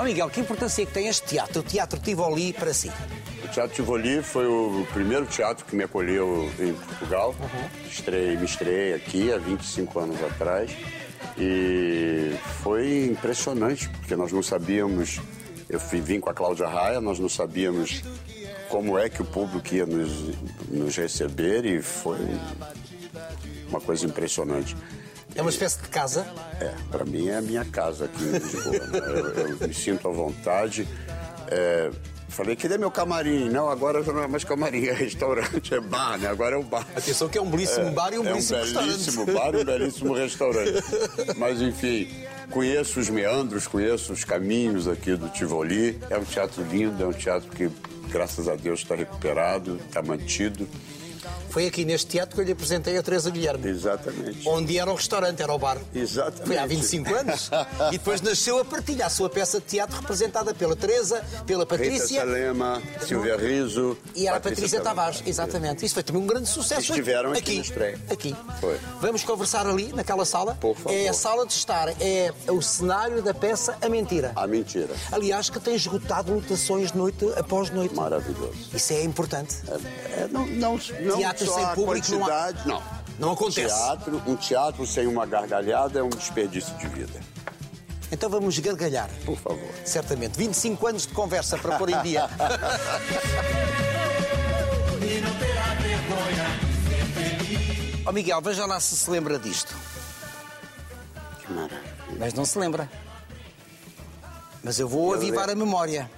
Ó Miguel, que importância é que tem este teatro, o Teatro Tivoli, para si? O Teatro Tivoli foi o primeiro teatro que me acolheu em Portugal. Estrei, me estreiei aqui há 25 anos atrás. E foi impressionante, porque nós não sabíamos. Eu fui, vim com a Cláudia Raia, nós não sabíamos como é que o público ia nos, nos receber e foi uma coisa impressionante. É uma espécie de casa? É, para mim é a minha casa aqui em Lisboa. né? eu, eu me sinto à vontade. É, falei, cadê meu camarim? Não, agora já não é mais camarim, é restaurante, é bar, né? Agora é o bar. Atenção que é um belíssimo bar e um é belíssimo um restaurante. belíssimo bar e um belíssimo restaurante. Mas, enfim, conheço os meandros, conheço os caminhos aqui do Tivoli. É um teatro lindo, é um teatro que, graças a Deus, está recuperado, está mantido. Foi aqui neste teatro que eu lhe apresentei a Teresa Guilherme. Exatamente. Onde era o restaurante, era o bar. Exatamente. Foi há 25 anos. e depois nasceu a partilha, a sua peça de teatro representada pela Teresa, pela Rita Patrícia Salema, Silvia Riso. e era a Patrícia Tavares. Exatamente. Isso foi também um grande sucesso. Estiveram aqui na estreia. Aqui. Foi. Vamos conversar ali, naquela sala. Por favor. É a sala de estar, é o cenário da peça A Mentira. A mentira. Aliás, que tem esgotado lotações noite após noite. Maravilhoso. Isso é importante. É, não, não, não Teatro sem público não há- não. Não acontece. Teatro, um teatro sem uma gargalhada é um desperdício de vida. Então vamos gargalhar. Por favor. Certamente. 25 anos de conversa para pôr em dia. Ó Miguel, veja lá se se lembra disto. Que maravilha. Mas não se lembra. Mas eu vou avivar a memória.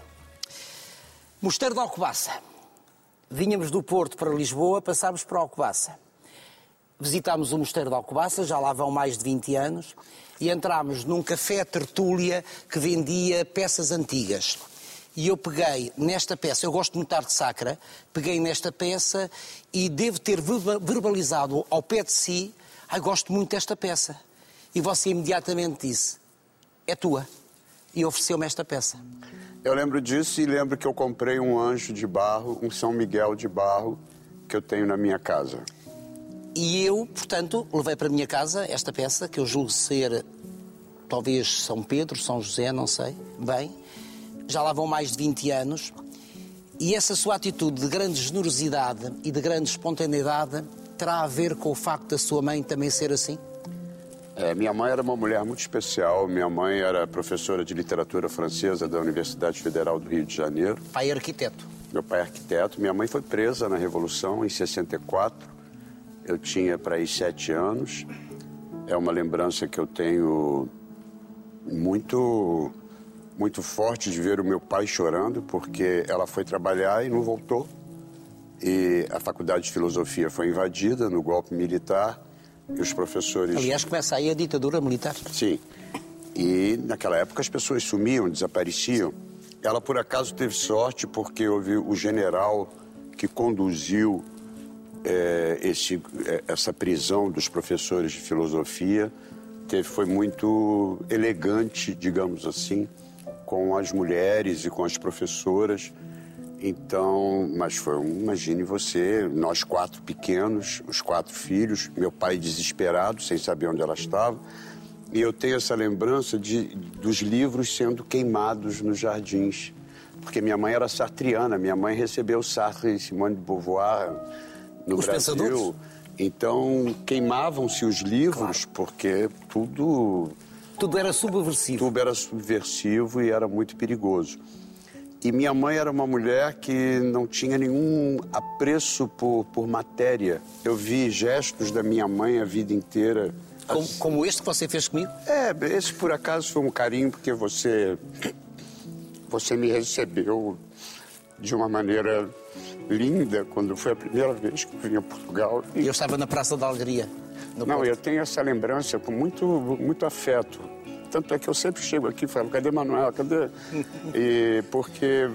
Mosteiro de Alcobaça. Vínhamos do Porto para Lisboa, passámos para Alcobaça. Visitámos o Mosteiro de Alcobaça, já lá vão mais de 20 anos, e entrámos num café tertúlia que vendia peças antigas. E eu peguei nesta peça, eu gosto muito de arte sacra, peguei nesta peça e devo ter verba- verbalizado ao pé de si, ai, gosto muito desta peça. E você imediatamente disse, é tua. E ofereceu-me esta peça. Eu lembro disso e lembro que eu comprei um anjo de barro, um São Miguel de barro, que eu tenho na minha casa. E eu, portanto, levei para a minha casa esta peça, que eu julgo ser talvez São Pedro, São José, não sei, bem. Já lá vão mais de 20 anos. E essa sua atitude de grande generosidade e de grande espontaneidade terá a ver com o facto da sua mãe também ser assim? É, minha mãe era uma mulher muito especial. Minha mãe era professora de literatura francesa da Universidade Federal do Rio de Janeiro. Pai arquiteto. Meu pai é arquiteto. Minha mãe foi presa na Revolução em 64. Eu tinha para aí sete anos. É uma lembrança que eu tenho muito, muito forte de ver o meu pai chorando, porque ela foi trabalhar e não voltou. E a faculdade de filosofia foi invadida no golpe militar. Os professores. Aliás, começa aí a ditadura militar. Sim. E naquela época as pessoas sumiam, desapareciam. Ela por acaso teve sorte porque houve o general que conduziu eh, esse, eh, essa prisão dos professores de filosofia. Teve, foi muito elegante, digamos assim, com as mulheres e com as professoras. Então, mas foi, um- imagine você, nós quatro pequenos, os quatro filhos, meu pai desesperado, sem saber onde ela estava. E eu tenho essa lembrança de, dos livros sendo queimados nos jardins. Porque minha mãe era sartriana, minha mãe recebeu Sartre e Simone de Beauvoir no Os Brasil. pensadores? Então, queimavam-se os livros, porque tudo Tudo era subversivo. tubo era subversivo e era muito perigoso. E minha mãe era uma mulher que não tinha nenhum apreço por, por matéria. Eu vi gestos da minha mãe a vida inteira. Como, como este que você fez comigo? É, esse por acaso foi um carinho porque você você me recebeu de uma maneira linda quando foi a primeira vez que vim a Portugal. E Eu estava na Praça da Alegria. no não, Porto. eu tenho essa lembrança com muito, muito afeto. Tanto é que eu sempre chego aqui e falo, cadê Manuel? Cadê? E porque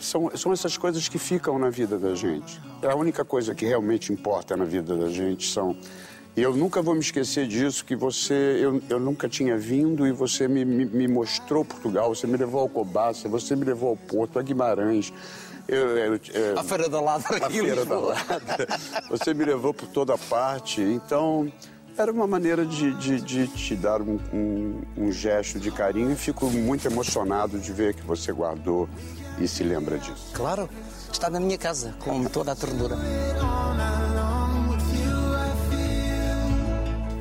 são, são essas coisas que ficam na vida da gente. A única coisa que realmente importa na vida da gente são. E eu nunca vou me esquecer disso, que você, eu, eu nunca tinha vindo e você me, me, me mostrou Portugal, você me levou ao Cobaça, você me levou ao Porto, a Guimarães. Eu, eu, eu, À Feira da Ladra a Feira da. Lada. Você me levou por toda parte. Então, Era uma maneira de, de, de te dar um, um, um gesto de carinho e fico muito emocionado de ver que você guardou e se lembra disso. Claro, está na minha casa, com toda a ternura.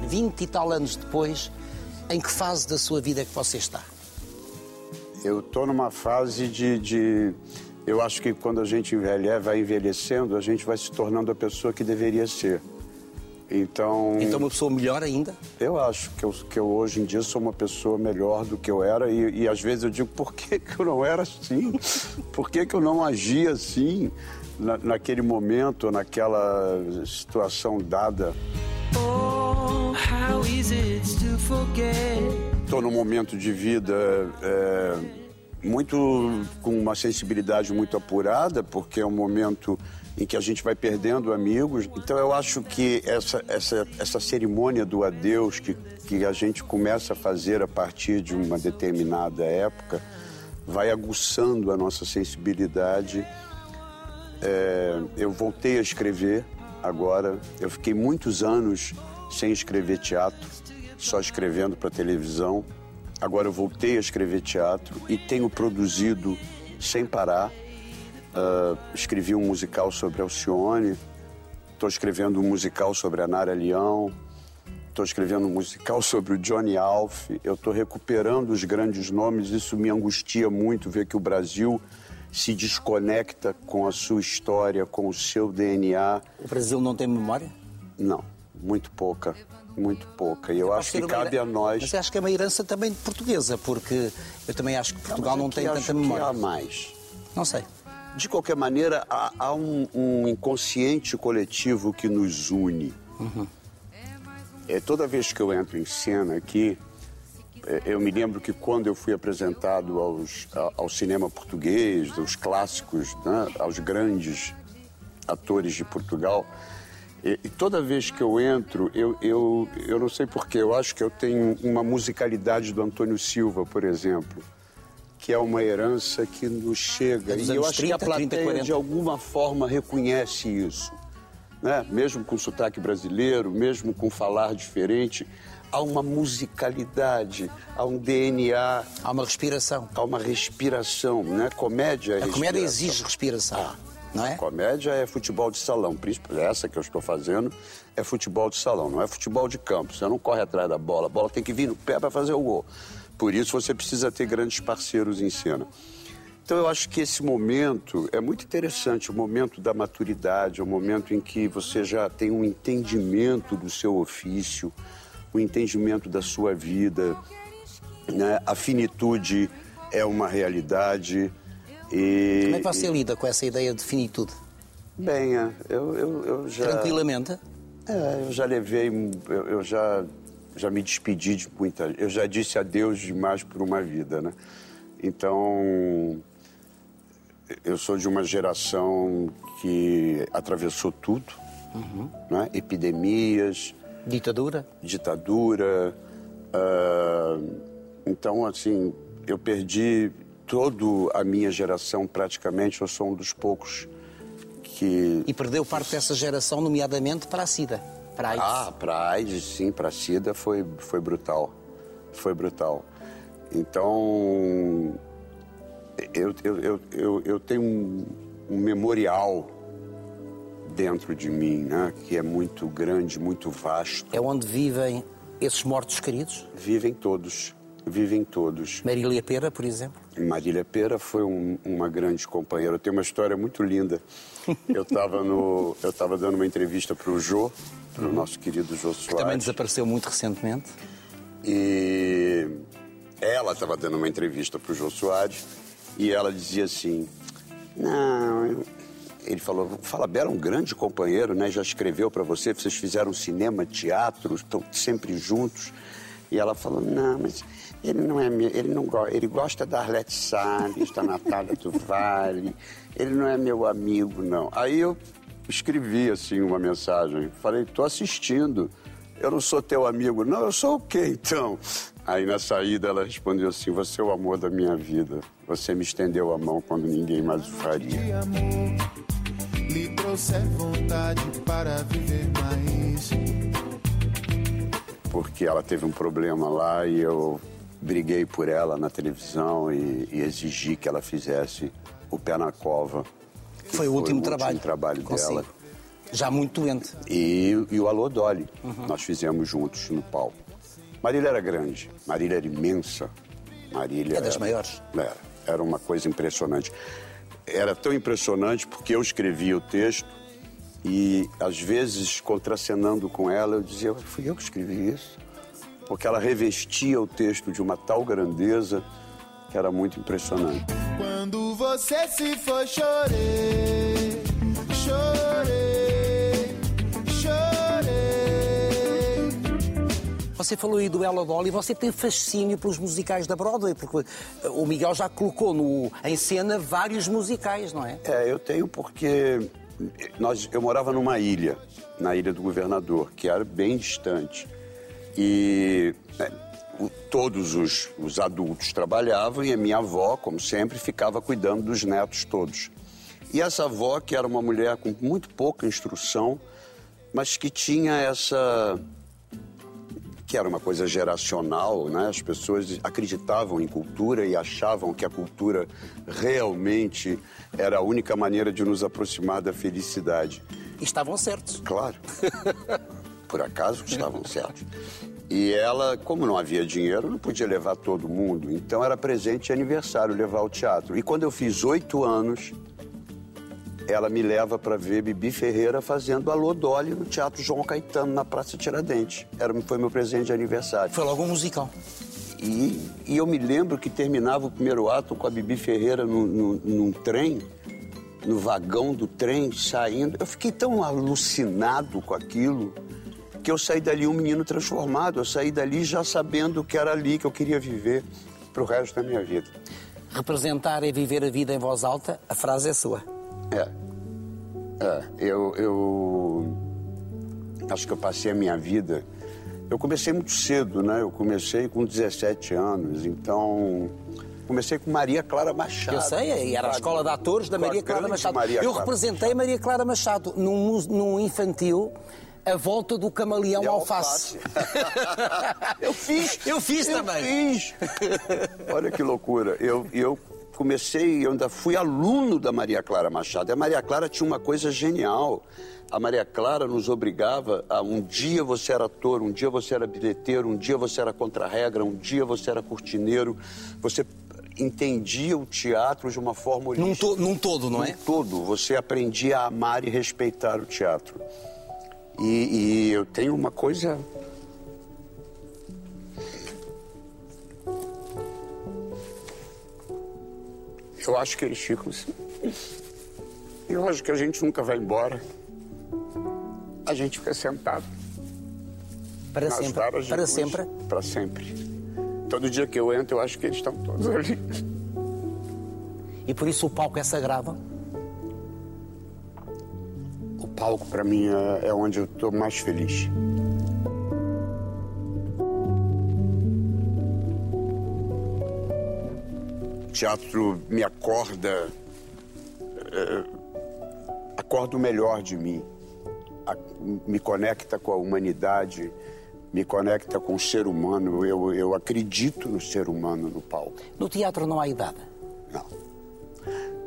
Vinte e tal anos depois, em que fase da sua vida é que você está? Eu estou numa fase de, de. Eu acho que quando a gente envelhece, vai envelhecendo, a gente vai se tornando a pessoa que deveria ser. Então. Então, uma pessoa melhor ainda? Eu acho que eu, que eu hoje em dia sou uma pessoa melhor do que eu era e, e às vezes eu digo, por que, que eu não era assim? Por que, que eu não agia assim na, naquele momento, naquela situação dada? Oh, how easy to forget. Estou num momento de vida é, muito com uma sensibilidade muito apurada, porque é um momento em que a gente vai perdendo amigos. Então eu acho que essa, essa, essa cerimônia do adeus que, que a gente começa a fazer a partir de uma determinada época vai aguçando a nossa sensibilidade. É, eu voltei a escrever agora. Eu fiquei muitos anos sem escrever teatro, só escrevendo para televisão. Agora eu voltei a escrever teatro e tenho produzido sem parar. Uh, escrevi um musical sobre Alcione, estou escrevendo um musical sobre a Nara Leão, estou escrevendo um musical sobre o Johnny Alf, eu estou recuperando os grandes nomes, isso me angustia muito ver que o Brasil se desconecta com a sua história, com o seu DNA. O Brasil não tem memória? Não, muito pouca, muito pouca. E eu acho que cabe a nós. Mas acho que é uma herança também portuguesa, porque eu também acho que Portugal não, não tem tanta memória. Que há mais. Não sei. De qualquer maneira, há, há um, um, inconsciente coletivo que nos une. Uhum. É, toda vez que eu entro em cena aqui, é, eu me lembro que quando eu fui apresentado aos, ao cinema português, aos clássicos, né, aos grandes atores de Portugal, e, e, toda vez que eu entro, eu, eu, eu não sei porquê, eu acho que eu tenho uma musicalidade do Antônio Silva, por exemplo que é uma herança que nos chega. E eu acho 30, que a plateia, 30, 40. de alguma forma, reconhece isso. Né? Mesmo com sotaque brasileiro, mesmo com falar diferente, há uma musicalidade, há um DNA. Há uma respiração. Há uma respiração, né? Comédia é A comédia exige respiração. Ah, não é? Comédia é futebol de salão, principalmente essa que eu estou fazendo é futebol de salão, não é futebol de campo. Você não corre atrás da bola, a bola tem que vir no pé para fazer o gol. Por isso você precisa ter grandes parceiros em cena. Então eu acho que esse momento é muito interessante, o momento da maturidade, o momento em que você já tem um entendimento do seu ofício, o um entendimento da sua vida, né? a finitude é uma realidade. E, Como é que você e... lida com essa ideia de finitude? Bem, é, eu, eu, eu já. Tranquilamente? É, eu já levei, eu, eu já já me despedi de muita. Eu já disse adeus demais por uma vida, né? Então, eu sou de uma geração que atravessou tudo, uhum. né? Epidemias. Ditadura? Ditadura. Uh, então, assim, eu perdi toda a minha geração praticamente. Eu sou um dos poucos que. E perdeu parte dessa geração, nomeadamente para a SIDA para AIDS? Ah, para AIDS, sim, para SIDA foi, foi brutal. Foi brutal. Então, eu, eu, eu, eu, eu tenho um, um memorial dentro de mim, né, que é muito grande, muito vasto. É onde vivem esses mortos queridos? Vivem todos, vivem todos. Marília Pera, por exemplo? Marília Pera foi um, uma grande companheira. Eu tenho uma história muito linda. Eu estava no, eu estava dando uma entrevista para o Jô, para o nosso querido Jô Soares. Que também desapareceu muito recentemente. E ela estava dando uma entrevista para o Jô Soares e ela dizia assim: Não, ele falou, Fala Bela é um grande companheiro, né? Já escreveu para você, vocês fizeram cinema, teatro, estão sempre juntos. E ela falou: Não, mas ele não é meu, ele não gosta, ele gosta da Arlete Salles, da Natália do Vale. Ele não é meu amigo, não. Aí eu escrevi assim uma mensagem. Falei, tô assistindo. Eu não sou teu amigo, não. Eu sou o quê, então? Aí na saída ela respondeu assim: Você é o amor da minha vida. Você me estendeu a mão quando ninguém mais o faria. Lhe trouxe vontade para viver mais. porque ela teve um problema lá e eu briguei por ela na televisão e, e exigi que ela fizesse o pé na cova. Foi o último o trabalho. último trabalho Consigo. dela. Já muito doente. E, e o Alô Dolly, nós fizemos juntos no palco. Marília era grande, Marília era imensa. Marília É das era- maiores. Era, era uma coisa impressionante. Era tão impressionante porque eu escrevia o texto e, às vezes, contracenando com ela, eu dizia, fui eu que escrevi isso. Porque ela revestia o texto de uma tal grandeza que era muito impressionante. Quando você se for, chorei, chorei, chorei. Você falou aí do Ella Dolly, você tem fascínio pelos musicais da Broadway, porque eh, o Miguel já colocou no, em cena vários musicais, não é? É, eu tenho porque nós, eu morava numa ilha, na ilha do governador, que era bem distante. E o- todos os, os adultos trabalhavam e a minha avó, como sempre, ficava cuidando dos netos todos. E essa avó, que era uma mulher com muito pouca instrução, mas que tinha essa que era uma coisa geracional, né? As pessoas acreditavam em cultura e achavam que a cultura realmente era a única maneira de nos aproximar da felicidade. Estavam certos. Claro. Por acaso estavam certos. E ela, como não havia dinheiro, não podia levar todo mundo. Então era presente de aniversário levar ao teatro. E quando eu fiz oito anos, ela me leva para ver Bibi Ferreira fazendo Alô Dolly no Teatro João Caetano, na Praça Tiradentes. Era, foi meu presente de aniversário. Foi logo um musical. E, e eu me lembro que terminava o primeiro ato com a Bibi Ferreira no, no- num trem, no vagão do trem, saindo. Eu fiquei tão alucinado com aquilo que eu saí dali um menino transformado. Eu saí dali já sabendo que era ali que eu queria viver pro resto da minha vida. Representar é viver a vida em voz alta, a frase é sua. É. É, eu, eu acho que eu passei a minha vida. Eu comecei muito cedo, né? Eu comecei com 17 anos, então. Comecei com Maria Clara Machado. Eu sei, e era a escola de atores da Maria Clara Machado. Maria Eu Clara representei Maria Clara Machado num, num infantil. A volta do camaleão De alface. eu fiz. Eu fiz eu também. Fiz. Olha que loucura. Eu, eu comecei, eu ainda fui aluno da Maria Clara Machado. A Maria Clara tinha uma coisa genial. A Maria Clara nos obrigava a um dia você era ator, um dia você era bilheteiro, um dia você era contra-regra, um dia você era cortineiro. Você entendia o teatro de uma forma Num, holística. to- num todo, não é? Num todo, você aprendia a amar e respeitar o teatro. E, e eu tenho uma coisa. Eu acho que eles ficam assim. Eu acho que a gente nunca vai embora. A gente fica sentado. Para sempre. Para luz. sempre. Para sempre. Todo dia que eu entro, eu acho que eles estão todos ali. E por isso o palco é sagrado. O palco, para mim, é, é onde eu estou mais feliz. O teatro me acorda, é, acorda o melhor de mim, A- me conecta com a humanidade, me conecta com o ser humano. Eu, eu acredito no ser humano no palco. No teatro não há idade. Não.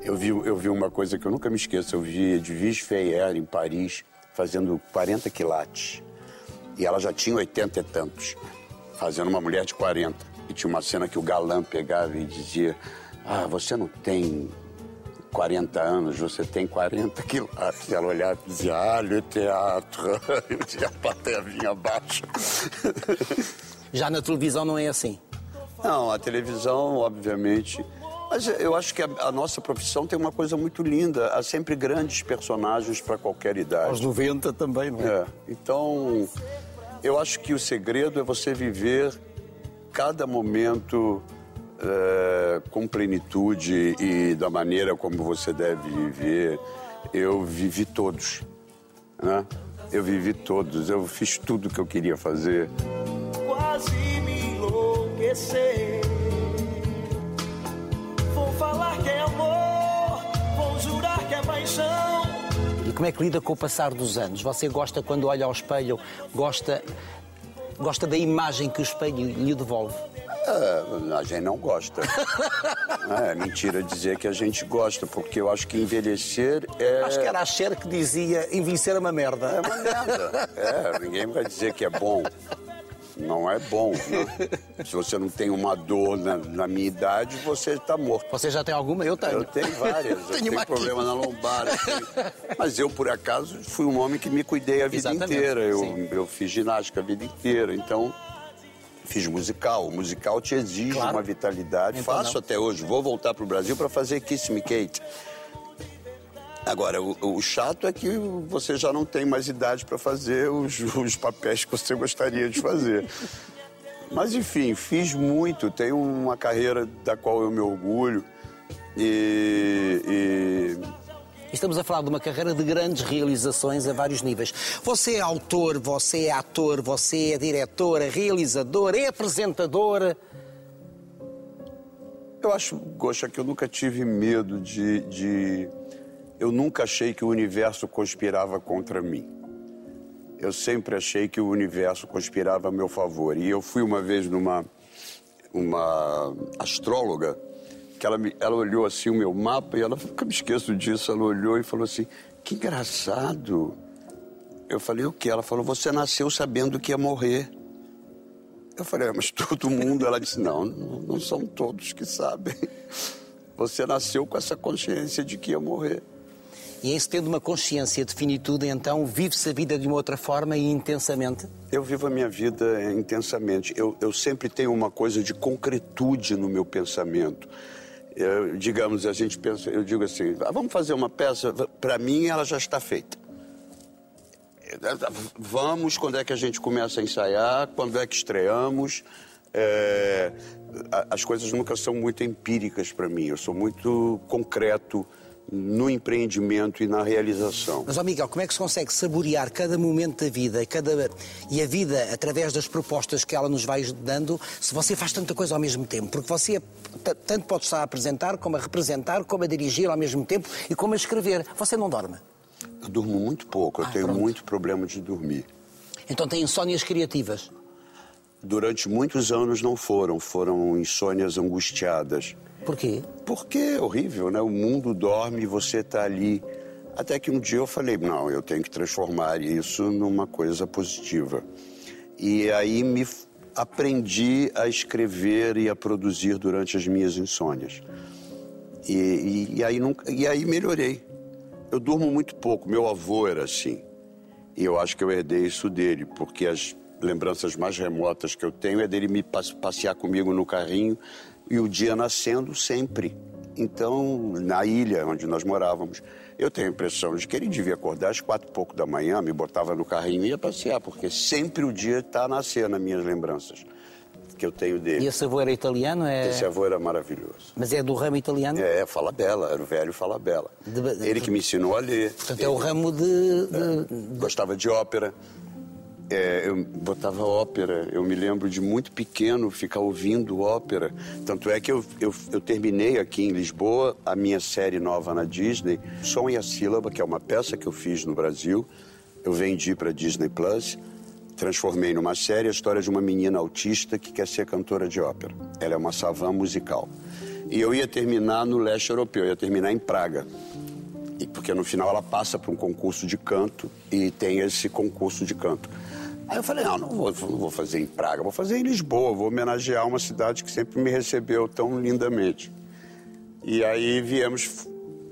Eu vi, eu vi uma coisa que eu nunca me esqueço. Eu vi Edwige Feyer em Paris fazendo 40 quilates. E ela já tinha 80 e tantos, fazendo uma mulher de 40. E tinha uma cena que o galã pegava e dizia: Ah, você não tem 40 anos, você tem 40 quilates. E ela olhava e dizia: Ah, le teatro. E a plateia vinha abaixo. Já na televisão não é assim. Não, a televisão, obviamente. Mas eu acho que a, a nossa profissão tem uma coisa muito linda. Há sempre grandes personagens para qualquer idade. Aos 90 também, não é? É, então, eu acho que o segredo é você viver cada momento é, com plenitude e da maneira como você deve viver. Eu vivi todos, né? Eu vivi todos, eu fiz tudo que eu queria fazer. quase me enlouquecer. Vou falar que é amor, vou jurar que é paixão. E como é que lida com o passar dos anos? Você gosta quando olha ao espelho, gosta Gosta da imagem que o espelho lhe devolve? Ah, a gente não gosta. é mentira dizer que a gente gosta, porque eu acho que envelhecer é. Acho que era a Cher que dizia envelhecer é uma merda. É uma merda. É, ninguém vai dizer que é bom. Não é bom. Né? Se você não tem uma dor na, na minha idade, você está morto. Você já tem alguma? Eu tenho. Eu tenho várias. eu tenho, tenho problema na lombar. Tenho... Mas eu, por acaso, fui um homem que me cuidei a vida Exatamente. inteira. Eu, eu fiz ginástica a vida inteira. Então, fiz musical. O musical te exige claro. uma vitalidade. Então, Faço não. até hoje. Vou voltar para o Brasil para fazer Kiss Me Kate. Agora, o, o, chato é que você já não tem mais idade para fazer os, os papéis que você gostaria de fazer. Mas, enfim, fiz muito. Tenho uma carreira da qual eu me orgulho. E, e... Estamos a falar de uma carreira de grandes realizações a vários níveis. Você é autor, você é ator, você é diretor, é realizador, é apresentador. Eu acho, Goxa, que eu nunca tive medo de, de eu nunca achei que o universo conspirava contra mim. Eu sempre achei que o universo conspirava a meu favor. E eu fui uma vez numa uma astróloga que ela, me, ela olhou assim o meu mapa e ela, nunca me esqueço disso, ela olhou e falou assim, que engraçado. Eu falei, o que? Ela falou, você nasceu sabendo que ia morrer. Eu falei, ah, mas todo mundo. Ela disse, não, não são todos que sabem. Você nasceu com essa consciência de que ia morrer. E em se tendo uma consciência de finitude, então vive-se a vida de uma outra forma e intensamente? Eu vivo a minha vida intensamente. Eu, eu sempre tenho uma coisa de concretude no meu pensamento. Eu, digamos, a gente pensa, eu digo assim, ah, vamos fazer uma peça, para mim ela já está feita. Vamos, quando é que a gente começa a ensaiar, quando é que estreamos. É, as coisas nunca são muito empíricas para mim, eu sou muito concreto no empreendimento e na realização. Mas, ó Miguel, como é que se consegue saborear cada momento da vida cada... e a vida através das propostas que ela nos vai dando se você faz tanta coisa ao mesmo tempo? Porque você tanto pode estar a apresentar, como a representar, como a dirigir ao mesmo tempo e como a escrever. Você não dorme? Eu durmo muito pouco, eu ah, tenho pronto. muito problema de dormir. Então tem insónias criativas? Durante muitos anos não foram, foram insônias angustiadas. Por quê? Porque é horrível, né? O mundo dorme e você está ali. Até que um dia eu falei, não, eu tenho que transformar isso numa coisa positiva. E aí me aprendi a escrever e a produzir durante as minhas insônias. E, e, e, aí, nunca, e aí melhorei. Eu durmo muito pouco, meu avô era assim. E eu acho que eu herdei isso dele, porque as lembranças mais remotas que eu tenho é dele me passear comigo no carrinho e o dia nascendo sempre. Então, na ilha onde nós morávamos, eu tenho a impressão de que ele devia acordar às quatro e pouco da manhã, me botava no carrinho e ia passear, porque sempre o dia está a nascer nas minhas lembranças que eu tenho dele. E esse avô era italiano? É... Esse avô era maravilhoso. Mas é do ramo italiano? É, fala bela, era o velho fala bela. De... Ele que me ensinou a ler. Portanto, ele... é o ramo de... de... É, gostava de ópera é, eu botava ópera. Eu me lembro de muito pequeno ficar ouvindo ópera. Tanto é que eu, eu, eu, terminei aqui em Lisboa a minha série nova na Disney, Som e a Sílaba, que é uma peça que eu fiz no Brasil. Eu vendi para Disney Plus, transformei numa série a história de uma menina autista que quer ser cantora de ópera. Ela é uma savã musical. E eu ia terminar no leste europeu, eu ia terminar em Praga porque no final ela passa para um concurso de canto e tem esse concurso de canto. Aí eu falei, não, não vou, não vou fazer em Praga, vou fazer em Lisboa, vou homenagear uma cidade que sempre me recebeu tão lindamente. E aí viemos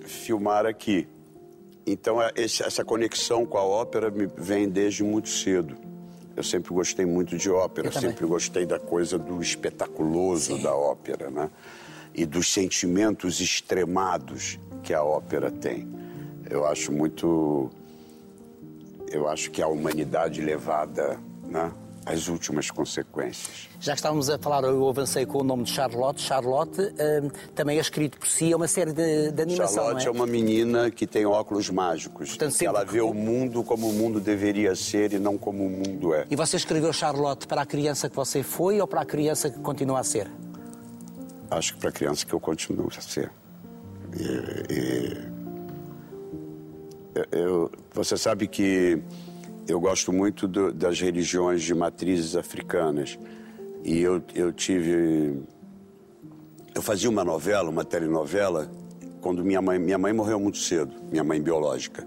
filmar aqui. Então é, essa conexão com a ópera me vem desde muito cedo. Eu sempre gostei muito de ópera, sempre gostei da coisa do espetaculoso Sim. da ópera, né? E dos sentimentos extremados que a ópera tem. Eu acho muito eu acho que a humanidade levada né, às últimas consequências. Já que estávamos a falar, eu avancei com o nome de Charlotte. Charlotte hum, também é escrito por si, é uma série de, de animação. Charlotte é? é? uma menina que tem óculos mágicos. Portanto. Ela vê o mundo como o mundo deveria ser e não como o mundo é. E você escreveu Charlotte para a criança que você foi ou para a criança que continua a ser? Acho que para a criança que eu continuo a ser. E, e eu, você sabe que eu gosto muito do, das religiões de matrizes africanas. E eu, eu tive. Eu fazia uma novela, uma telenovela, quando minha mãe, minha mãe morreu muito cedo, minha mãe biológica.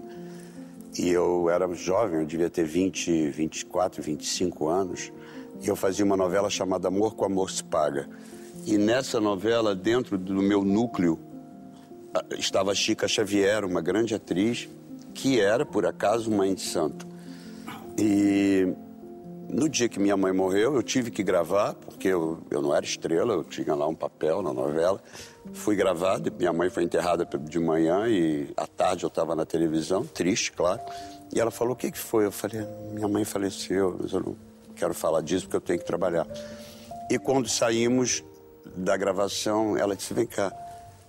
E eu era jovem, eu devia ter 20, 24, 25 anos. E eu fazia uma novela chamada Amor com Amor se Paga. E nessa novela, dentro do meu núcleo, estava Chica Xavier, uma grande atriz, que era, por acaso, mãe de santo. E no dia que minha mãe morreu, eu tive que gravar, porque eu, eu não era estrela, eu tinha lá um papel na novela. Fui gravado, minha mãe foi enterrada de manhã e à tarde eu estava na televisão, triste, claro. E ela falou: O que, que foi? Eu falei: Minha mãe faleceu, mas eu não quero falar disso porque eu tenho que trabalhar. E quando saímos da gravação, ela disse: Vem cá,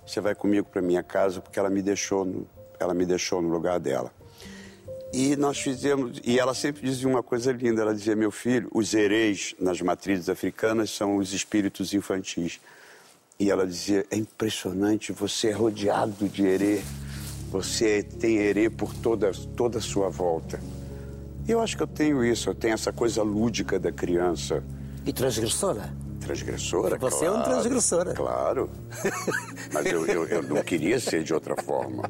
você vai comigo para minha casa porque ela me deixou no, ela me deixou no lugar dela. E nós fizemos, e ela sempre dizia uma coisa linda, ela dizia, meu filho, os hereis nas matrizes africanas são os espíritos infantis. E ela dizia, é impressionante, você é rodeado de herê, você tem herê por toda, toda a sua volta. E eu acho que eu tenho isso, eu tenho essa coisa lúdica da criança. E transgressora? Transgressora, Você claro, é um transgressora. Claro. Mas eu, eu, eu não queria ser de outra forma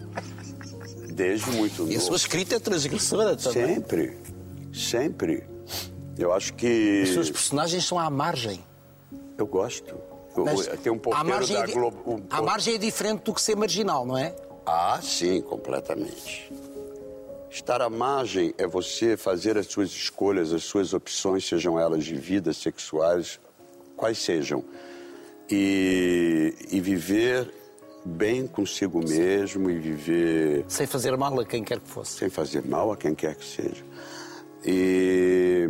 desde muito novo. E a sua escrita é transgressora também. Sempre, sempre. Eu acho que... Os seus personagens são à margem. Eu gosto. Mas tem um porteiro margem da é di- Globo... Um A margem é diferente do que ser marginal, não é? Ah, sim, completamente. Estar à margem é você fazer as suas escolhas, as suas opções, sejam elas de vida, sexuais, quais sejam. E, e viver bem consigo mesmo e viver Sem fazer mal a quem quer que fosse. sem fazer mal a quem quer que seja. E,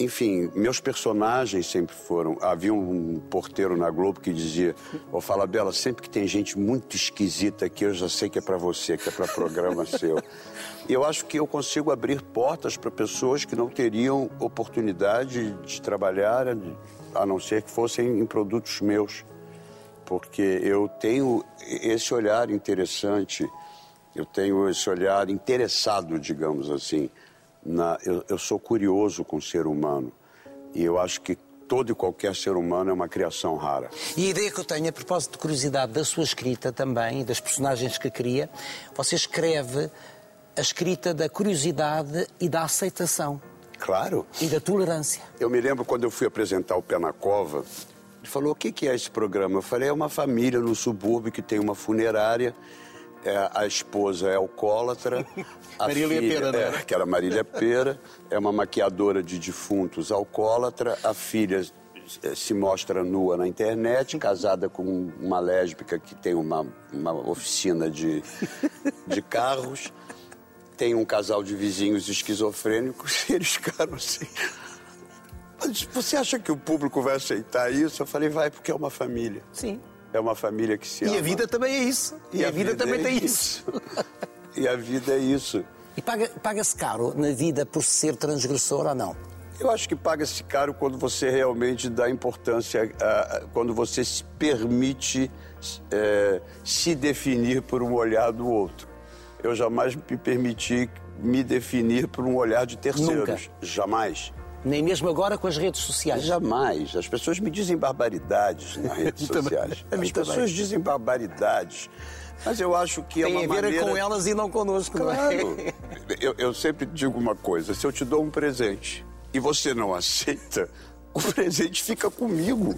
enfim, meus personagens sempre foram. Havia um porteiro na Globo que dizia: Ô Falabella, sempre que tem gente muito esquisita aqui, eu já sei que é para você, que é para programa seu. E eu acho que eu consigo abrir portas para pessoas que não teriam oportunidade de trabalhar, a não ser que fossem em produtos meus porque eu tenho esse olhar interessante, eu tenho esse olhar interessado, digamos assim. Na, eu, eu sou curioso com o ser humano e eu acho que todo e qualquer ser humano é uma criação rara. E a ideia que eu tenho, a propósito de curiosidade da sua escrita também, das personagens que cria, você escreve a escrita da curiosidade e da aceitação Claro. e da tolerância. Eu me lembro quando eu fui apresentar o Pé na Cova, ele falou: o que, é esse programa? Eu falei: é uma família no subúrbio que tem uma funerária. é, a esposa é alcoólatra. a Marília filha- Pera, não é? é, que era Marília Pera, é uma maquiadora de defuntos alcoólatra. A filha eh, se mostra nua na internet, casada com uma lésbica que tem uma, uma oficina de, de carros. Tem um casal de vizinhos esquizofrênicos e eles ficaram assim. Mas você acha que o público vai aceitar isso? Eu falei, vai, porque é uma família. Sim. É uma família que se ama. E a vida também é isso. E, a, vida, também é tem isso. e a vida é isso. E paga- paga-se caro na vida por ser transgressor ou não? Eu acho que paga-se caro quando você realmente dá importância, a- a- quando você se permite eh, se definir por um olhar do outro. Eu jamais me permiti me definir por um olhar de terceiros. Nunca. Jamais. Nem mesmo agora com as redes sociais. Jamais. As pessoas me dizem barbaridades nas redes sociais. Mim As pessoas dizem barbaridades. Mas eu acho que é Tem uma a ver maneira... com elas e não connosco, não Claro. é? Eu, eu sempre digo uma coisa: se eu te dou um presente e você não aceita, o presente fica comigo.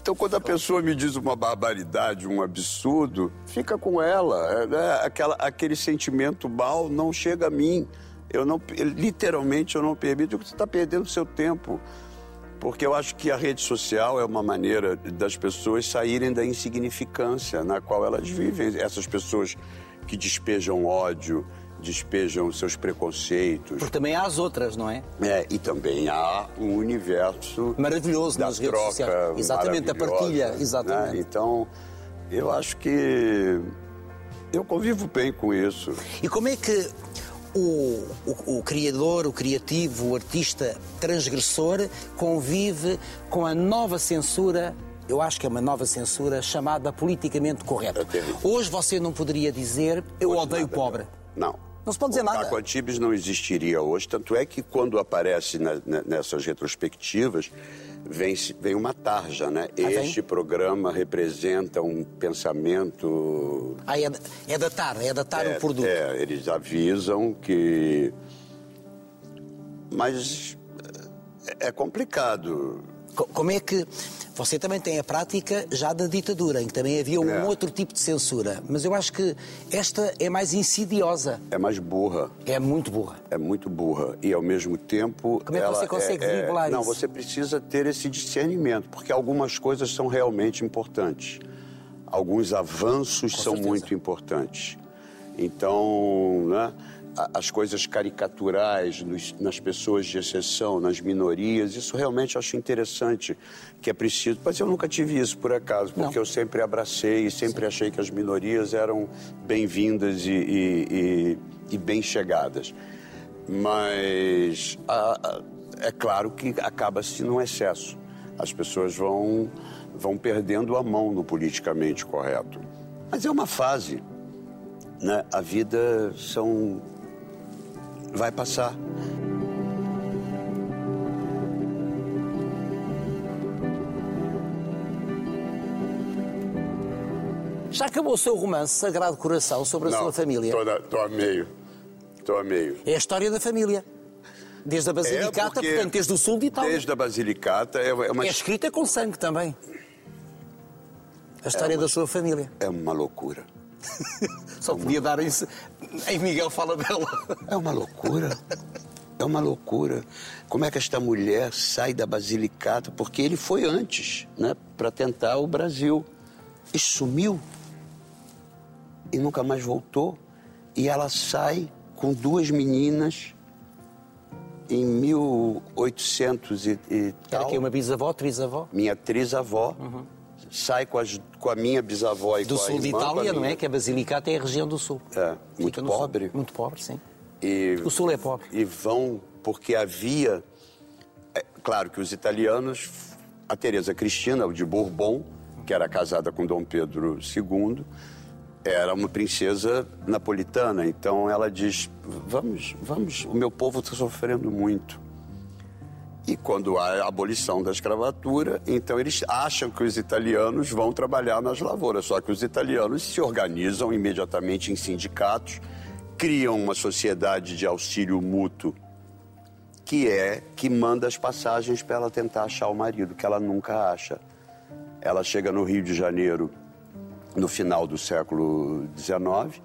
Então, quando a pessoa me diz uma barbaridade, um absurdo, fica com ela. É, é, aquela, aquele sentimento mal não chega a mim. Eu não, literalmente, eu não permito, porque você está perdendo seu tempo. Porque eu acho que a rede social é uma maneira das pessoas saírem da insignificância na qual elas vivem. Essas pessoas que despejam ódio, despejam seus preconceitos. Porque também há as outras, não é? É, e também há um universo Maravilhoso da nas redes troca sociais. Exatamente, a partilha. né? Exatamente. Então, eu acho que eu convivo bem com isso. E como é que o, o, o criador, o criativo, o artista transgressor convive com a nova censura? Eu acho que é uma nova censura chamada politicamente terrível. Hoje você não poderia dizer eu Hoje odeio nada pobre. Não, Não se pode dizer o nada. Caco Antibes não existiria hoje, tanto é que quando aparece na- na- nessas retrospectivas, vem, vem uma tarja, né? vem? este programa representa um pensamento Ah, é, é datar, é datar o produto. é, eles avisam que. Mas é é complicado. Co- Como é que. Você também tem a prática já da ditadura, em que também havia um É. outro tipo de censura. Mas eu acho que esta é mais insidiosa. É mais burra. É muito burra. É muito burra. E ao mesmo tempo. Como é que você consegue é, é- driblar Não, isso? você precisa ter esse discernimento, porque algumas coisas são realmente importantes. Alguns avanços Com são certeza. muito importantes. Então, né, as coisas caricaturais nos- nas pessoas de exceção, nas minorias, isso realmente acho interessante, que é preciso. Mas eu nunca tive isso por acaso, porque Não. eu sempre abracei e sempre achei que as minorias eram bem-vindas e, e- e- e bem chegadas. Mas a- a- é claro que acaba-se num excesso. As pessoas vão, vão perdendo a mão no politicamente correto. Mas é uma fase. Né? A vida são. Vai passar. Já acabou o seu romance Sagrado Coração sobre a sua família? Estou a meio. Estou a meio. É a história da família. Desde a Basilicata, É, porque portanto, desde o sul de Itália. Desde a Basilicata é é uma, É escrita com sangue também. A história da sua família. é uma loucura. Só podia dar isso em Miguel Fala Bela. É uma loucura. É uma loucura. Como é que esta mulher sai da Basilicata? Porque ele foi antes, né? Para tentar o Brasil. E sumiu. E nunca mais voltou. E ela sai com duas meninas em 1800 e, e Era tal. aqui uma bisavó, trisavó? Minha trisavó. Sai com, as- com a minha bisavó e Do com a sul de Itália, não é? Que a Basilicata é a região do sul. É, muito no sul. pobre. Muito pobre, sim. E, O sul é pobre. E vão porque havia. É, claro que os italianos, a Teresa Cristina, de Bourbon, que era casada com Dom Pedro II, era uma princesa napolitana. Então ela diz: vamos, vamos, o meu povo está sofrendo muito. E quando há a abolição da escravatura, então eles acham que os italianos vão trabalhar nas lavouras. Só que os italianos se organizam imediatamente em sindicatos, criam uma sociedade de auxílio mútuo, que é que manda as passagens para ela tentar achar o marido, que ela nunca acha. Ela chega no Rio de Janeiro no final do século XIX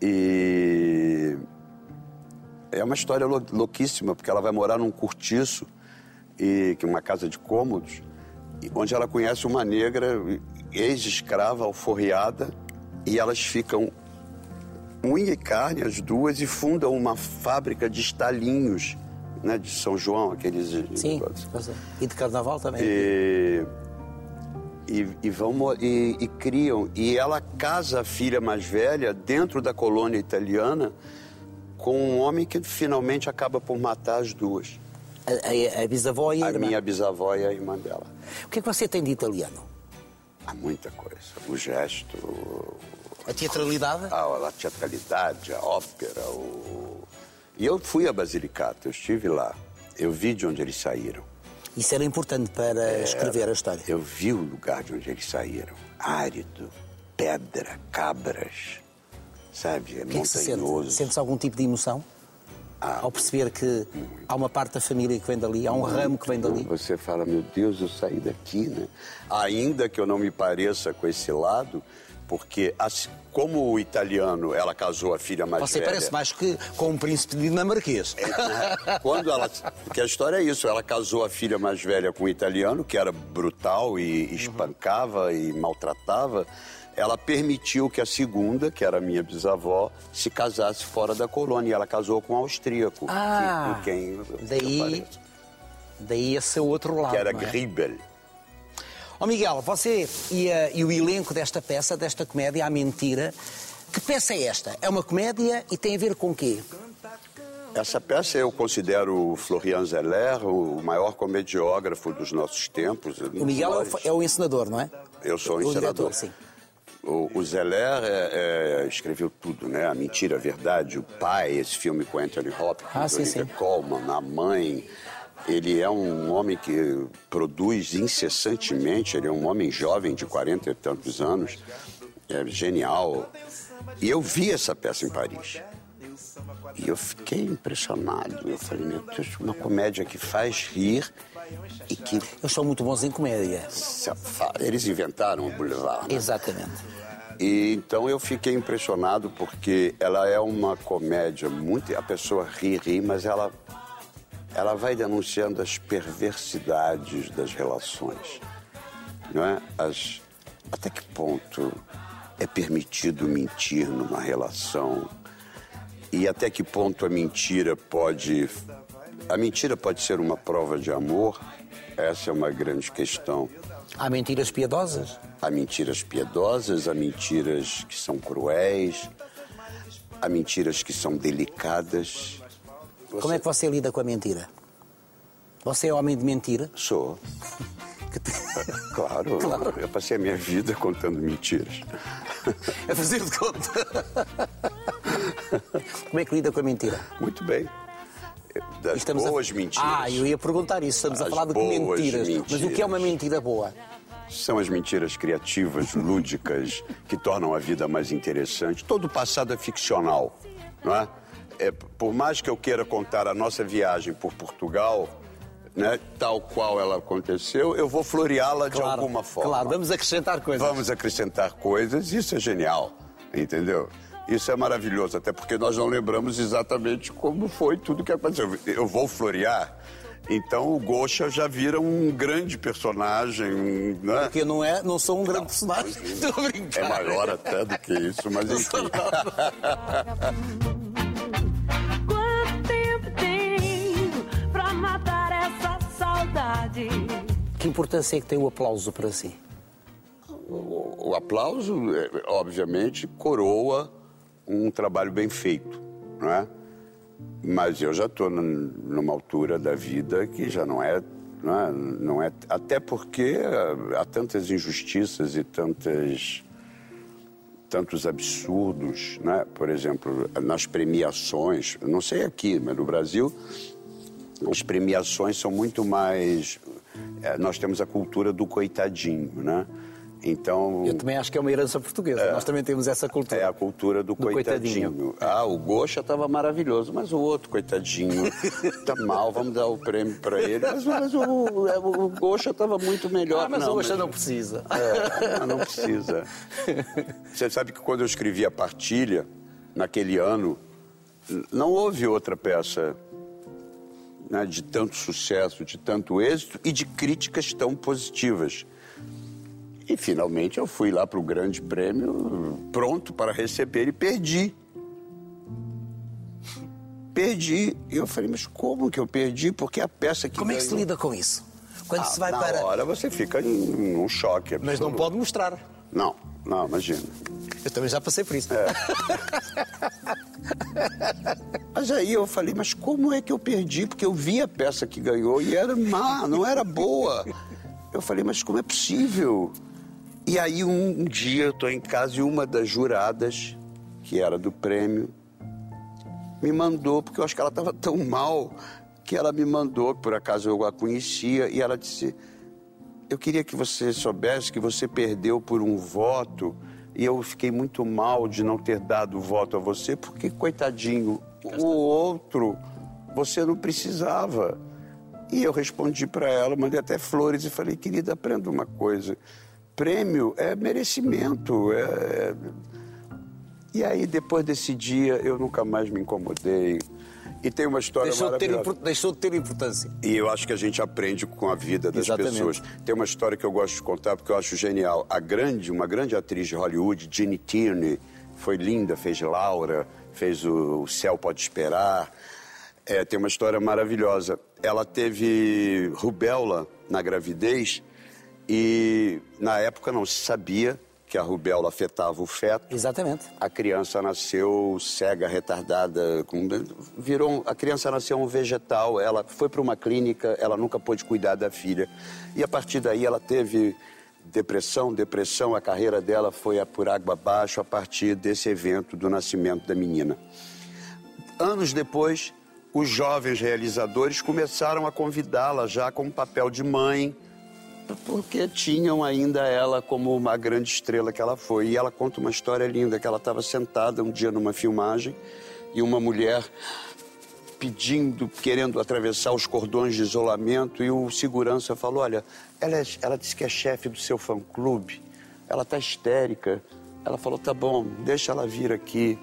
e é uma história lou- louquíssima, porque ela vai morar num cortiço, e, que é uma casa de cômodos, onde ela conhece uma negra ex-escrava, alforriada, e elas ficam unha e carne, as duas, e fundam uma fábrica de estalinhos, né, de São João, aqueles... Sim, é. e de carnaval também. E, e, e vão e, e criam. E ela casa a filha mais velha dentro da colônia italiana com um homem que finalmente acaba por matar as duas. A, a- a bisavó e a, A irmã. minha bisavó e a irmã dela. O que é que você tem de italiano? Há muita coisa. O gesto, A teatralidade? a, a teatralidade, a ópera. O... E eu fui a Basilicata, eu estive lá. Eu vi de onde eles saíram. Isso era importante para escrever a história. Eu vi o lugar de onde eles saíram. Árido, pedra, cabras. Sabe? É que é que se sente? montanhoso. Sente-se algum tipo de emoção? Ah, Ao perceber que há uma parte da família que vem dali, há um ramo que vem dali. Você fala, meu Deus, eu saí daqui, né? Ainda que eu não me pareça com esse lado, porque assim, como o italiano, ela casou a filha mais Você velha. parece mais que com um príncipe dinamarquês. né? Quando ela. Porque a história é isso, ela casou a filha mais velha com um italiano, que era brutal e espancava e maltratava. Ela permitiu que a segunda, que era a minha bisavó, se casasse fora da colônia. Ela casou com um austríaco, Ah, que, com quem daí- Daí esse outro lado. que era é? Gribel. Ó Miguel, você e, a- e o elenco desta peça, desta comédia, A Mentira, que peça é esta? É uma comédia e tem a ver com quê? Essa peça eu considero o Florian Zeller o maior comediógrafo dos nossos tempos. O Miguel é o, é o encenador, não é? Eu sou o encenador. sim. O, o Zeller é, é, escreveu tudo, né? A Mentira, a Verdade, O Pai, esse filme com Anthony Hopkins, Ah, sim, Olivia sim. Colman, A Mãe. Ele é um homem que produz incessantemente, ele é um homem jovem de 40 e tantos anos, é genial. E eu vi essa peça em Paris. E eu fiquei impressionado. Eu falei, meu Deus, uma comédia que faz rir e que Eles são muito bons em comédia. eles inventaram o Boulevard. né? Exatamente. E então eu fiquei impressionado porque ela é uma comédia muito. A pessoa ri, ri, mas ela, ela vai denunciando as perversidades das relações. Não é? As, até que ponto é permitido mentir numa relação? E até que ponto a mentira pode. A mentira pode ser uma prova de amor? Essa é uma grande questão. Há mentiras piedosas? Há mentiras piedosas, há mentiras que são cruéis, há mentiras que são delicadas. Como é que você lida com a mentira? Você é homem de mentira? Sou, claro, Claro. Eu passei a minha vida contando mentiras. A fazer de conta. Como é que lida com a mentira? Muito bem. Das Estamos a- boas mentiras. Ah, eu ia perguntar isso. Estamos a As falar de boas mentiras. Mas o que é uma mentiras. mentira boa? São as mentiras criativas, lúdicas, que tornam a vida mais interessante. Todo o passado é ficcional, não é? É, Por mais que eu queira contar a nossa viagem por Portugal, né, tal qual ela aconteceu, eu vou floreá-la de alguma forma. Claro, vamos acrescentar coisas. Vamos acrescentar coisas, isso é genial, entendeu? Isso é maravilhoso, até porque nós não lembramos exatamente como foi tudo que aconteceu. Eu vou florear, então o Gosha já vira um grande personagem, né? Porque não, é, não sou um grande personagem. Brincar. É maior até do que isso, mas enfim. Quanto tempo tenho pra matar essa saudade? Que importância é que tem o aplauso para si? O aplauso, é, obviamente, coroa um trabalho bem feito, não é? Mas eu já estou numa altura da vida que já não é, não é, não é até porque há tantas injustiças e tantas tantos absurdos, né? Por exemplo, nas premiações, não sei aqui, mas no Brasil as premiações são muito mais eh, nós temos a cultura do coitadinho, né? Então Eu também acho que é uma herança portuguesa. Nós também temos essa cultura. é a cultura do, Do coitadinho. coitadinho. Ah, o Gosha estava maravilhoso, mas o outro coitadinho tá mal, vamos dar o prêmio para ele. Mas, mas o, o Gosha estava muito melhor. Ah, mas não, hoje não precisa. É, mas não precisa. Você sabe que quando eu escrevi a partilha, naquele ano, não houve outra peça né, de tanto sucesso, de tanto êxito e de críticas tão positivas. E finalmente eu fui lá para o grande prêmio, pronto para receber e perdi. Perdi. E eu falei, mas como que eu perdi? Porque a peça que Como é que se ganhou- lida com isso? Quando Ah, se vai na para. hora você fica em, um choque Mas não absoluto. pode mostrar. Não, não, imagina. Eu também já passei por isso. É. Mas aí eu falei, mas como é que eu perdi? Porque eu vi a peça que ganhou e era má, não era boa. Eu falei, mas como é possível? E aí um, um dia eu tô em casa e uma das juradas, que era do prêmio, me mandou, porque eu acho que ela estava tão mal, que ela me mandou, por acaso eu a conhecia, e ela disse, eu queria que você soubesse que você perdeu por um voto e eu fiquei muito mal de não ter dado o voto a você, porque, coitadinho, o outro você não precisava. E eu respondi para ela, mandei até flores e falei, querida, aprenda uma coisa. Prêmio é merecimento. É... E aí, depois desse dia, eu nunca mais me incomodei. E tem uma história Deixou de, ter, maravilhosa. impor- deixou de ter importância. E eu acho que a gente aprende com a vida das Exatamente. pessoas. Tem uma história que eu gosto de contar porque eu acho genial. A grande, uma grande atriz de Hollywood, Ginny Tierney, foi linda, fez Laura, fez o, o Céu Pode Esperar. É, tem uma história maravilhosa. Ela teve rubéola na gravidez e na época não se sabia que a rubéola afetava o feto. Exatamente. A criança nasceu cega, retardada, com... virou um- a criança nasceu um vegetal. Ela foi para uma clínica, ela nunca pôde cuidar da filha e a partir daí ela teve depressão, depressão. A carreira dela foi por água abaixo a partir desse evento do nascimento da menina. Anos depois, os jovens realizadores começaram a convidá-la já com papel de mãe, porque tinham ainda ela como uma grande estrela que ela foi. E ela conta uma história linda, que ela estava sentada um dia numa filmagem e uma mulher pedindo, querendo atravessar os cordões de isolamento e o segurança falou, olha, ela, é, ela disse que é chefe do seu fã-clube, ela está histérica. Ela falou, tá bom, deixa ela vir aqui.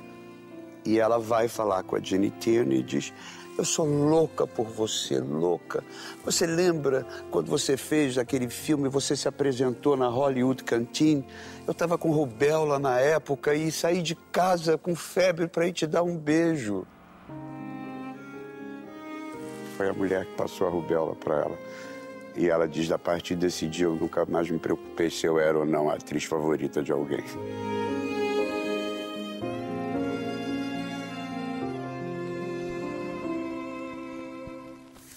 E ela vai falar com a Jenny Tierney e diz, eu sou louca por você, louca. Você lembra quando você fez aquele filme, você se apresentou na Hollywood Canteen? Eu estava com rubéola na época e saí de casa com febre para ir te dar um beijo. Foi a mulher que passou a rubéola para ela. E ela diz: a partir desse dia eu nunca mais me preocupei se eu era ou não a atriz favorita de alguém.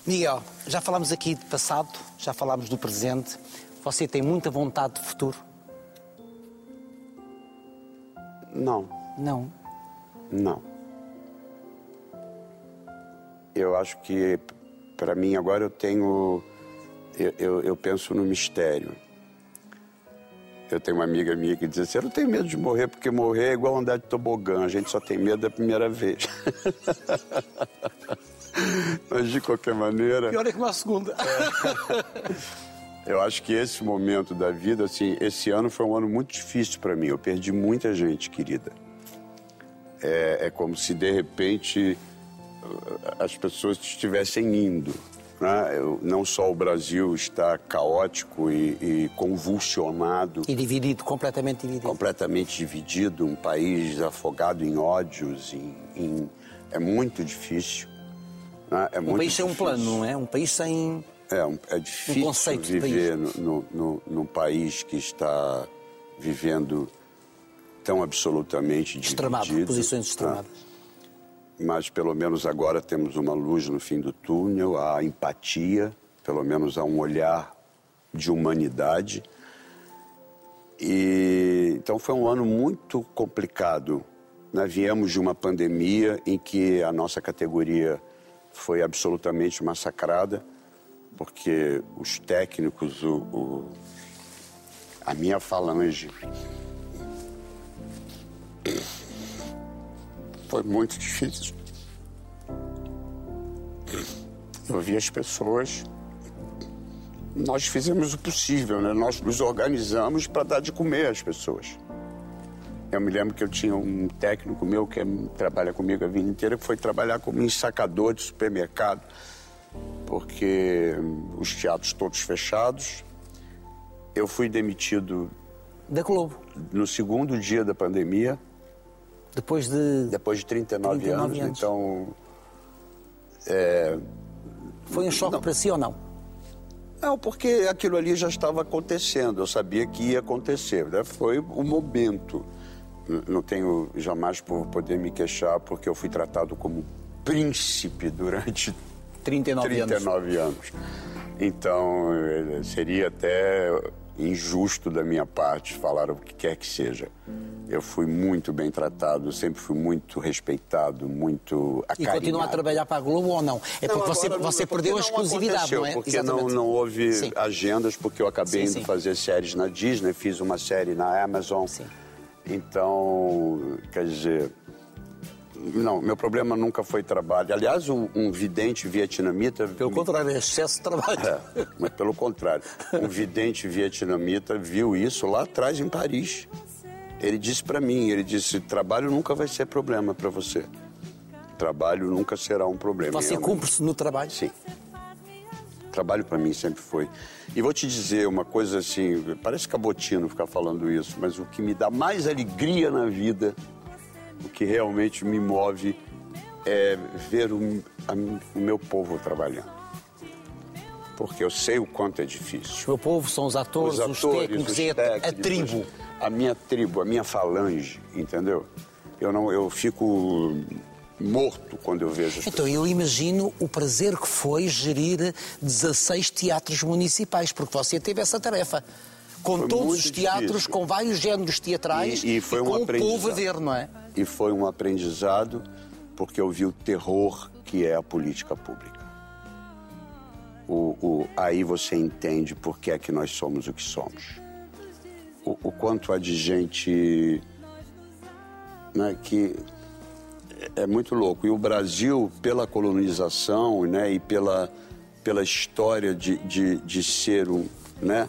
Miguel, já falámos aqui de passado, já falámos do presente. Você tem muita vontade de futuro? Não, Não. não. Eu acho que, para mim, agora eu tenho. Eu, eu, eu penso no mistério. Eu tenho uma amiga minha que diz assim: Eu não tenho medo de morrer, porque morrer é igual andar de tobogã, a gente só tem medo da primeira vez. Mas, de qualquer maneira. Pior é que uma segunda. Eu acho que esse momento da vida, assim, esse ano foi um ano muito difícil para mim. Eu perdi muita gente querida. É, é como se de repente as pessoas estivessem indo. Né? Eu- não só o Brasil está caótico e, e convulsionado, E dividido, completamente dividido. completamente dividido, um país afogado em ódios, em, em- é muito difícil. Né? É Um país sem um plano, não é? Um país sem. É, um- é difícil conceito de viver no, no, no- num país que está vivendo tão absolutamente Extremado, dividido, posições né? extremadas. Mas pelo menos agora temos uma luz no fim do túnel, há empatia, pelo menos há um olhar de humanidade. E então foi um ano muito complicado. Né? Viemos de uma pandemia em que a nossa categoria foi absolutamente massacrada, porque os técnicos, o, o- a minha falange foi muito difícil. Eu vi as pessoas. Nós fizemos o possível, né? Nós nos organizamos para dar de comer às pessoas. Eu me lembro que eu tinha um técnico meu que é- trabalha comigo a vida inteira, que foi trabalhar como ensacador de supermercado, porque hum, os teatros todos fechados. Eu fui demitido Da Globo. no segundo dia da pandemia, Depois de. depois de 39, 39 anos. anos. Então, Foi um choque para si ou não? Não, porque aquilo ali já estava acontecendo, eu sabia que ia acontecer. né? Foi o momento. Não tenho jamais por poder me queixar, porque eu fui tratado como príncipe durante 39, anos. 39 anos. Então, eh, seria até injusto da minha parte falar o que quer que seja. Eu fui muito bem tratado, sempre fui muito respeitado, muito E acarinhado. continua a trabalhar para a Globo ou não? É porque Não, você, agora não- você porque perdeu a exclusividade, não é? Porque não, não houve Sim. agendas, porque eu acabei Sim, indo sim. fazer séries na Disney, fiz uma série na Amazon. Sim. Então, quer dizer. Não, meu problema nunca foi trabalho. Aliás, um, vidente vietnamita. Pelo contrário, é excesso de trabalho. É, mas pelo contrário. Um vidente vietnamita viu isso lá atrás em Paris. Ele disse para mim, ele disse, trabalho nunca vai ser problema para você. Trabalho nunca será um problema. Você cumpre-se no trabalho? Sim. Trabalho para mim sempre foi. E vou te dizer uma coisa assim, parece cabotino ficar falando isso, mas o que me dá mais alegria na vida, o que realmente me move, é ver o, a- o meu povo trabalhando. Porque eu sei o quanto é difícil. O meu povo são os atores, os, técnicos, os é a- a, técnicos, tribo. A minha tribo, a minha falange, entendeu? Eu não, eu fico morto quando eu vejo as Então eu imagino o prazer que foi gerir 16 teatros municipais, porque você teve essa tarefa. Com Foi todos os teatros, difícil. com vários géneros teatrais E- e foi um com o povo a ver, não é? E foi um aprendizado porque eu vi o terror que é a política pública. O, o- aí você entende por que é que nós somos o que somos. O, o quanto há de gente né, que é é muito louco. E o Brasil, pela colonização né, e pela, pela história de, de, de ser um, né,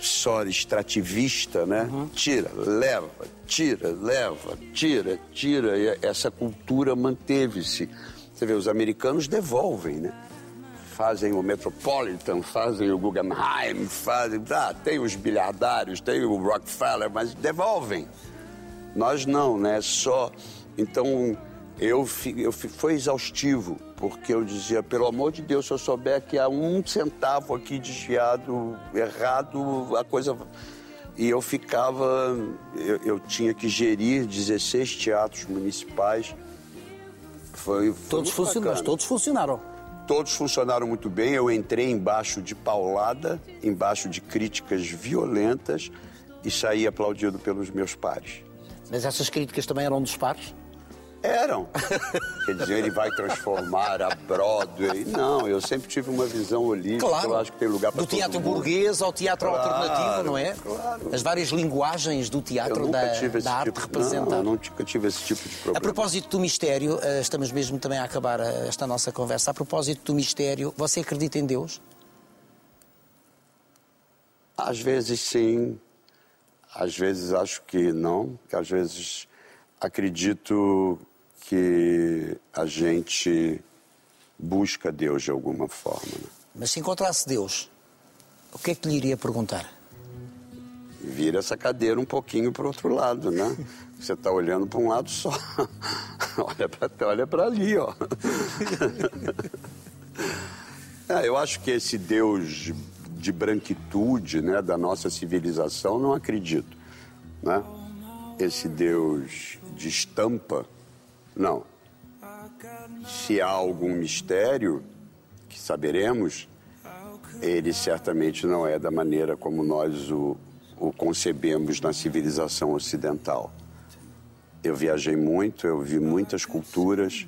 só extrativista, né? Tira, leva, tira, leva, tira, tira. E essa cultura manteve-se. Você vê, os americanos devolvem, né? Fazem o Metropolitan, fazem o Guggenheim, fazem. Ah, tem os bilhardários, tem o Rockefeller, mas devolvem. Nós não, né? Só. Então, eu, eu foi exaustivo, porque eu dizia, pelo amor de Deus, se eu souber que há um centavo aqui desviado, errado, a coisa. E eu ficava. Eu, eu tinha que gerir 16 teatros municipais. Foi, foi Todos funcionaram, todos funcionaram. Todos funcionaram muito bem. Eu entrei embaixo de paulada, embaixo de críticas violentas e saí aplaudido pelos meus pares. Mas essas críticas também eram dos pares? Eram. Quer dizer, ele vai transformar a Broadway. Não, eu sempre tive uma visão holística. Claro. Eu acho que tem lugar para Do teatro mundo. burguês ao teatro Claro, alternativo, não é? claro. As várias linguagens do teatro, da, da arte tipo, representada. Não, eu nunca tive esse tipo de A problema. propósito do mistério, eh, estamos mesmo também a acabar eh, esta nossa conversa. A propósito do mistério, você acredita em Deus? Às vezes sim, às vezes acho que não, que às vezes acredito que a gente busca Deus de alguma forma. né? Mas se encontrasse Deus, o que é que lhe iria perguntar? Vira essa cadeira um pouquinho para o outro lado, né? Você está olhando para um lado só. olha para olha ali, ó. É, eu acho que esse Deus de, de branquitude, né, da nossa civilização, não acredito, né? Esse Deus de estampa, não. Se há algum mistério que saberemos, ele certamente não é da maneira como nós o, o concebemos na civilização ocidental. Eu viajei muito, eu vi muitas culturas.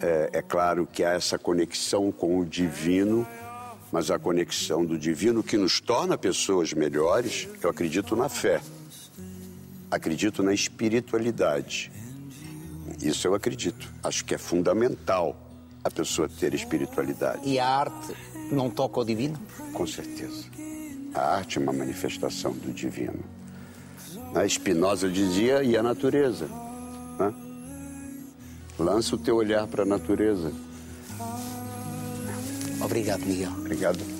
É, é claro que há essa conexão com o divino, mas a conexão do divino que nos torna pessoas melhores, eu acredito na fé. Acredito na espiritualidade. Isso eu acredito. Acho que é fundamental a pessoa ter espiritualidade. E a arte não toca o divino? Com certeza. A arte é uma manifestação do divino. A Spinoza dizia, e a natureza. né? Lança o teu olhar para a natureza. Obrigado, Miguel. Obrigado.